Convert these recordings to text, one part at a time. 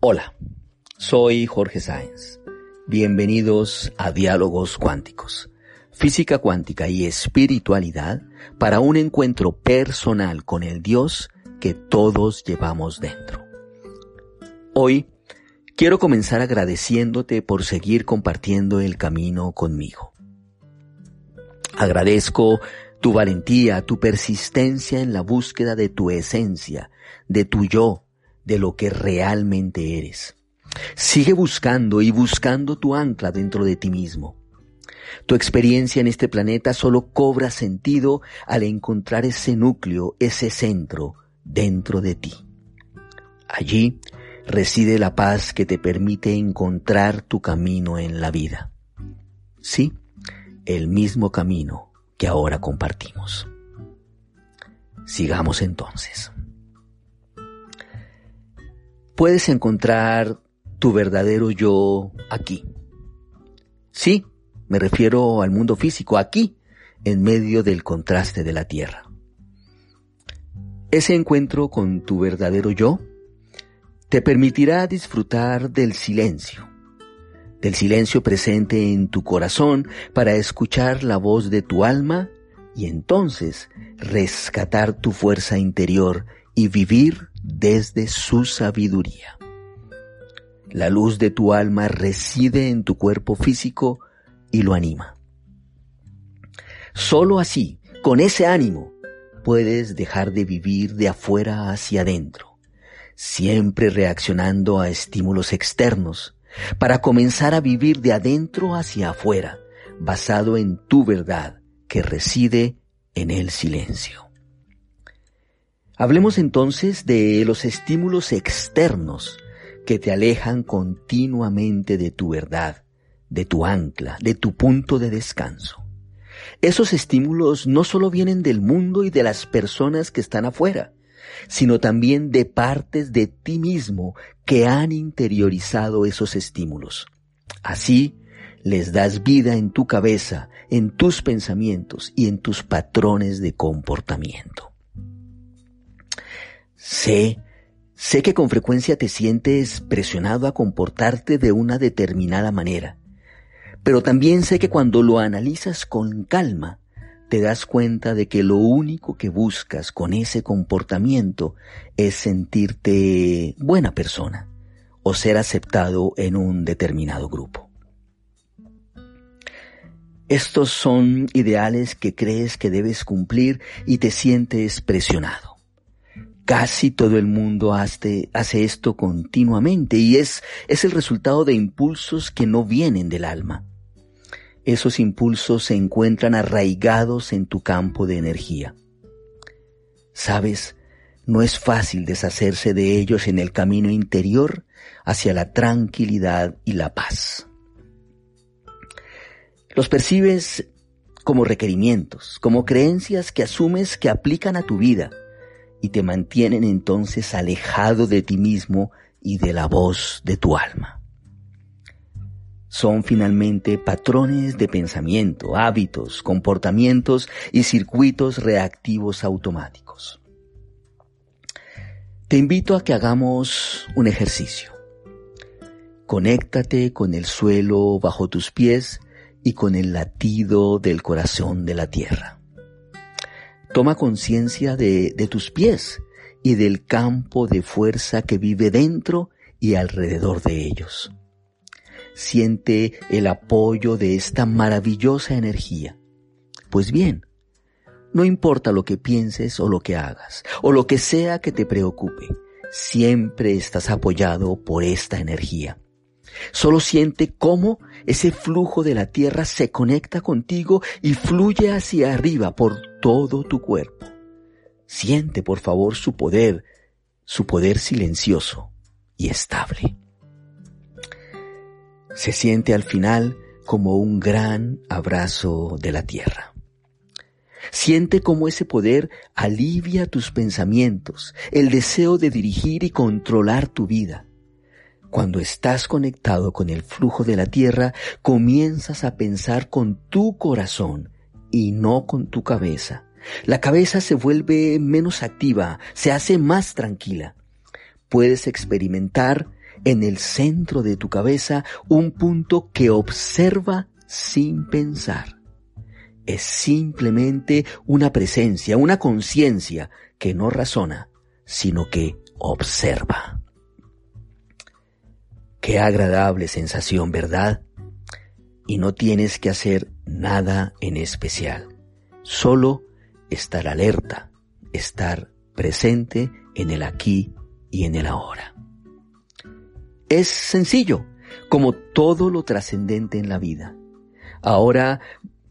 Hola, soy Jorge Sáenz. Bienvenidos a Diálogos Cuánticos, física cuántica y espiritualidad para un encuentro personal con el Dios que todos llevamos dentro. Hoy quiero comenzar agradeciéndote por seguir compartiendo el camino conmigo. Agradezco tu valentía, tu persistencia en la búsqueda de tu esencia, de tu yo, de lo que realmente eres. Sigue buscando y buscando tu ancla dentro de ti mismo. Tu experiencia en este planeta solo cobra sentido al encontrar ese núcleo, ese centro dentro de ti. Allí reside la paz que te permite encontrar tu camino en la vida. Sí, el mismo camino que ahora compartimos. Sigamos entonces. Puedes encontrar tu verdadero yo aquí. Sí, me refiero al mundo físico, aquí, en medio del contraste de la Tierra. Ese encuentro con tu verdadero yo te permitirá disfrutar del silencio, del silencio presente en tu corazón para escuchar la voz de tu alma y entonces rescatar tu fuerza interior y vivir desde su sabiduría. La luz de tu alma reside en tu cuerpo físico y lo anima. Solo así, con ese ánimo, puedes dejar de vivir de afuera hacia adentro, siempre reaccionando a estímulos externos, para comenzar a vivir de adentro hacia afuera, basado en tu verdad que reside en el silencio. Hablemos entonces de los estímulos externos que te alejan continuamente de tu verdad, de tu ancla, de tu punto de descanso. Esos estímulos no solo vienen del mundo y de las personas que están afuera, sino también de partes de ti mismo que han interiorizado esos estímulos. Así, les das vida en tu cabeza, en tus pensamientos y en tus patrones de comportamiento. Sé, sé que con frecuencia te sientes presionado a comportarte de una determinada manera, pero también sé que cuando lo analizas con calma, te das cuenta de que lo único que buscas con ese comportamiento es sentirte buena persona o ser aceptado en un determinado grupo. Estos son ideales que crees que debes cumplir y te sientes presionado. Casi todo el mundo hace, esto continuamente y es, es el resultado de impulsos que no vienen del alma esos impulsos se encuentran arraigados en tu campo de energía. Sabes, no es fácil deshacerse de ellos en el camino interior hacia la tranquilidad y la paz. Los percibes como requerimientos, como creencias que asumes que aplican a tu vida y te mantienen entonces alejado de ti mismo y de la voz de tu alma son finalmente patrones de pensamiento, hábitos, comportamientos y circuitos reactivos automáticos. Te invito a que hagamos un ejercicio. Conéctate con el suelo bajo tus pies y con el latido del corazón de la tierra. Toma conciencia de, de tus pies y del campo de fuerza que vive dentro y alrededor de ellos siente el apoyo de esta maravillosa energía. Pues bien, no importa lo que pienses o lo que hagas, o lo que sea que te preocupe, siempre estás apoyado por esta energía. Solo siente cómo ese flujo de la tierra se conecta contigo y fluye hacia arriba por todo tu cuerpo. Siente, por favor, su poder, su poder silencioso y estable. Se siente al final como un gran abrazo de la tierra. Siente cómo ese poder alivia tus pensamientos, el deseo de dirigir y controlar tu vida. Cuando estás conectado con el flujo de la tierra, comienzas a pensar con tu corazón y no con tu cabeza. La cabeza se vuelve menos activa, se hace más tranquila. Puedes experimentar en el centro de tu cabeza un punto que observa sin pensar. Es simplemente una presencia, una conciencia que no razona, sino que observa. Qué agradable sensación, ¿verdad? Y no tienes que hacer nada en especial, solo estar alerta, estar presente en el aquí y en el ahora. Es sencillo, como todo lo trascendente en la vida. Ahora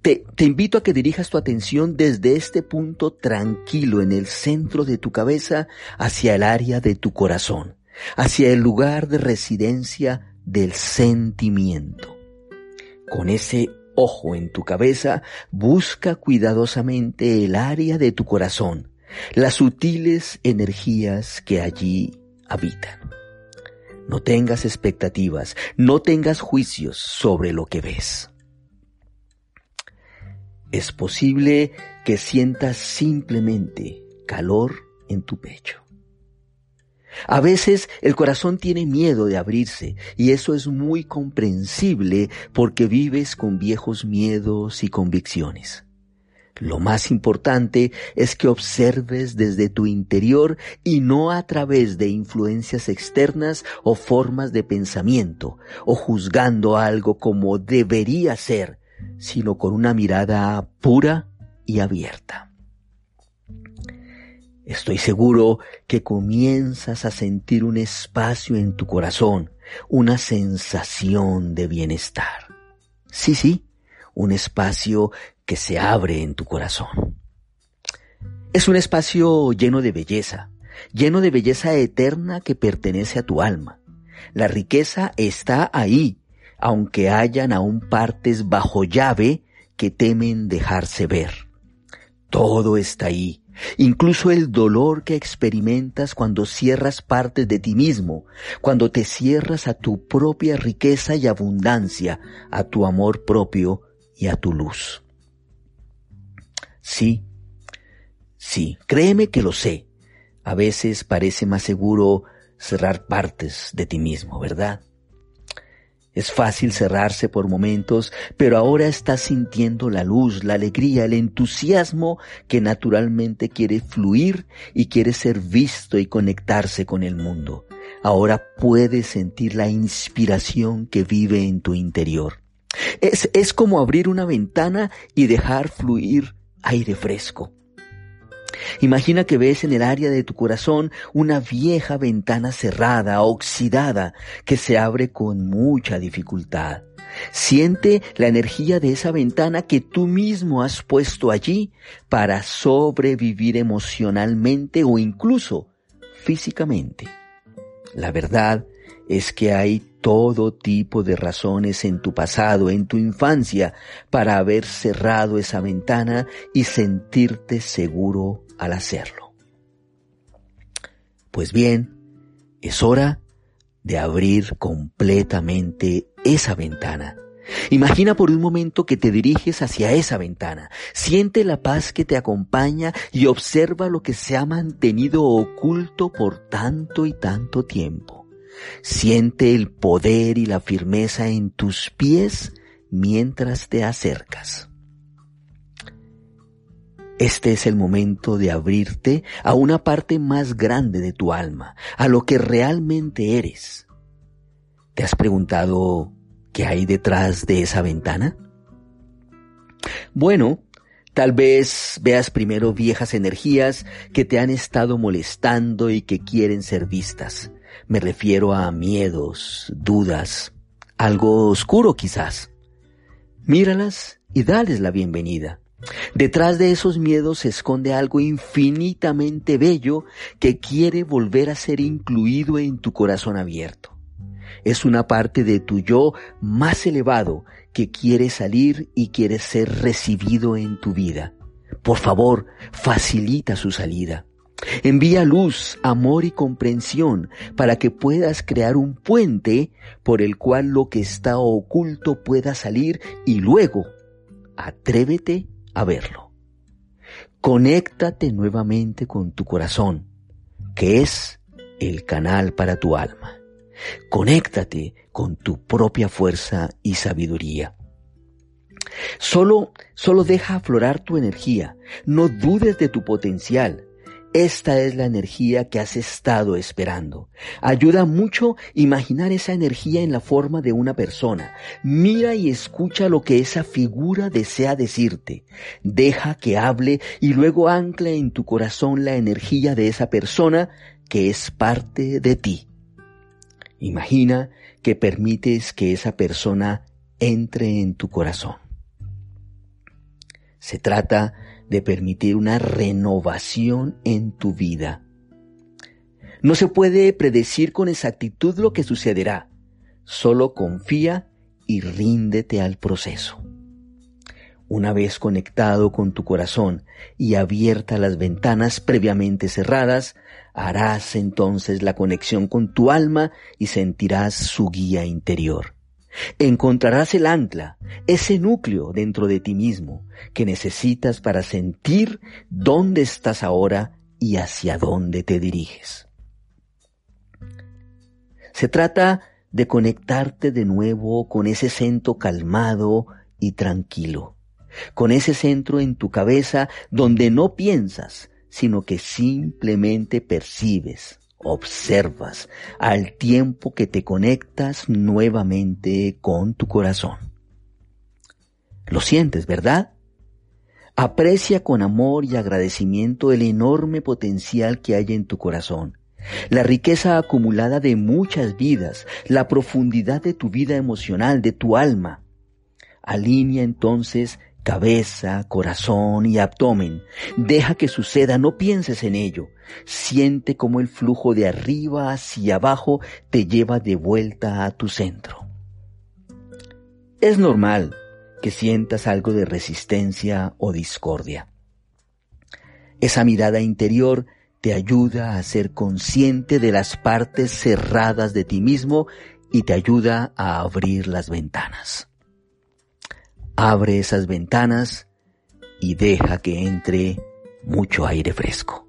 te, invito a que dirijas tu atención desde este punto tranquilo en el centro de tu cabeza hacia el área de tu corazón hacia el lugar de residencia del sentimiento. Con ese ojo en tu cabeza, busca cuidadosamente el área de tu corazón, las sutiles energías que allí habitan. No tengas expectativas, no tengas juicios sobre lo que ves. Es posible que sientas simplemente calor en tu pecho. A veces el corazón tiene miedo de abrirse y eso es muy comprensible porque vives con viejos miedos y convicciones. Lo más importante es que observes desde tu interior y no a través de influencias externas o formas de pensamiento o juzgando algo como debería ser, sino con una mirada pura y abierta. Estoy seguro que comienzas a sentir un espacio en tu corazón, una sensación de bienestar. Sí, sí, un espacio que se abre en tu corazón. Es un espacio lleno de belleza, lleno de belleza eterna que pertenece a tu alma. La riqueza está ahí, aunque hayan aún partes bajo llave que temen dejarse ver. Todo está ahí, Incluso el dolor que experimentas cuando cierras partes de ti mismo, cuando te cierras a tu propia riqueza y abundancia, a tu amor propio y a tu luz. Sí, sí, créeme que lo sé. A veces parece más seguro cerrar partes de ti mismo, ¿verdad? Es fácil cerrarse por momentos, pero ahora estás sintiendo la luz, la alegría, el entusiasmo que naturalmente quiere fluir y quiere ser visto y conectarse con el mundo. Ahora puedes sentir la inspiración que vive en tu interior. Es, es como abrir una ventana y dejar fluir aire fresco. Imagina que ves en el área de tu corazón una vieja ventana cerrada, oxidada, que se abre con mucha dificultad. Siente la energía de esa ventana que tú mismo has puesto allí para sobrevivir emocionalmente o incluso físicamente. La verdad es que hay todo tipo de razones en tu pasado, en tu infancia, para haber cerrado esa ventana y sentirte seguro al hacerlo. Pues bien, es hora de abrir completamente esa ventana. Imagina por un momento que te diriges hacia esa ventana, siente la paz que te acompaña y observa lo que se ha mantenido oculto por tanto y tanto tiempo. Siente el poder y la firmeza en tus pies mientras te acercas. Este es el momento de abrirte a una parte más grande de tu alma, a lo que realmente eres. ¿Te has preguntado qué hay detrás de esa ventana? Bueno, tal vez veas primero viejas energías que te han estado molestando y que quieren ser vistas. Me refiero a miedos, dudas, algo oscuro quizás. Míralas y dales la bienvenida. Detrás de esos miedos se esconde algo infinitamente bello que quiere volver a ser incluido en tu corazón abierto. Es una parte de tu yo más elevado que quiere salir y quiere ser recibido en tu vida. Por favor, facilita su salida. Envía luz, amor y comprensión para que puedas crear un puente por el cual lo que está oculto pueda salir y luego atrévete a verlo. Conéctate nuevamente con tu corazón, que es el canal para tu alma. Conéctate con tu propia fuerza y sabiduría. Solo, solo deja aflorar tu energía. No dudes de tu potencial. Esta es la energía que has estado esperando. Ayuda mucho imaginar esa energía en la forma de una persona. Mira y escucha lo que esa figura desea decirte. Deja que hable y luego ancla en tu corazón la energía de esa persona que es parte de ti. Imagina que permites que esa persona entre en tu corazón. Se trata de permitir una renovación en tu vida. No se puede predecir con exactitud lo que sucederá. Solo confía y ríndete al proceso. Una vez conectado con tu corazón y abiertas las ventanas previamente cerradas, harás entonces la conexión con tu alma y sentirás su guía interior. Encontrarás el ancla, ese núcleo dentro de ti mismo que necesitas para sentir dónde estás ahora y hacia dónde te diriges. Se trata de conectarte de nuevo con ese centro calmado y tranquilo, con ese centro en tu cabeza donde no piensas, sino que simplemente percibes, observas al tiempo que te conectas nuevamente con tu corazón. Lo sientes, ¿verdad? Aprecia con amor y agradecimiento el enorme potencial que hay en tu corazón, la riqueza acumulada de muchas vidas, la profundidad de tu vida emocional, de tu alma. Alinea entonces cabeza, corazón y abdomen. Deja que suceda, no pienses en ello. Siente cómo el flujo de arriba hacia abajo te lleva de vuelta a tu centro. Es normal que sientas algo de resistencia o discordia. Esa mirada interior te ayuda a ser consciente de las partes cerradas de ti mismo y te ayuda a abrir las ventanas. Abre esas ventanas y deja que entre mucho aire fresco.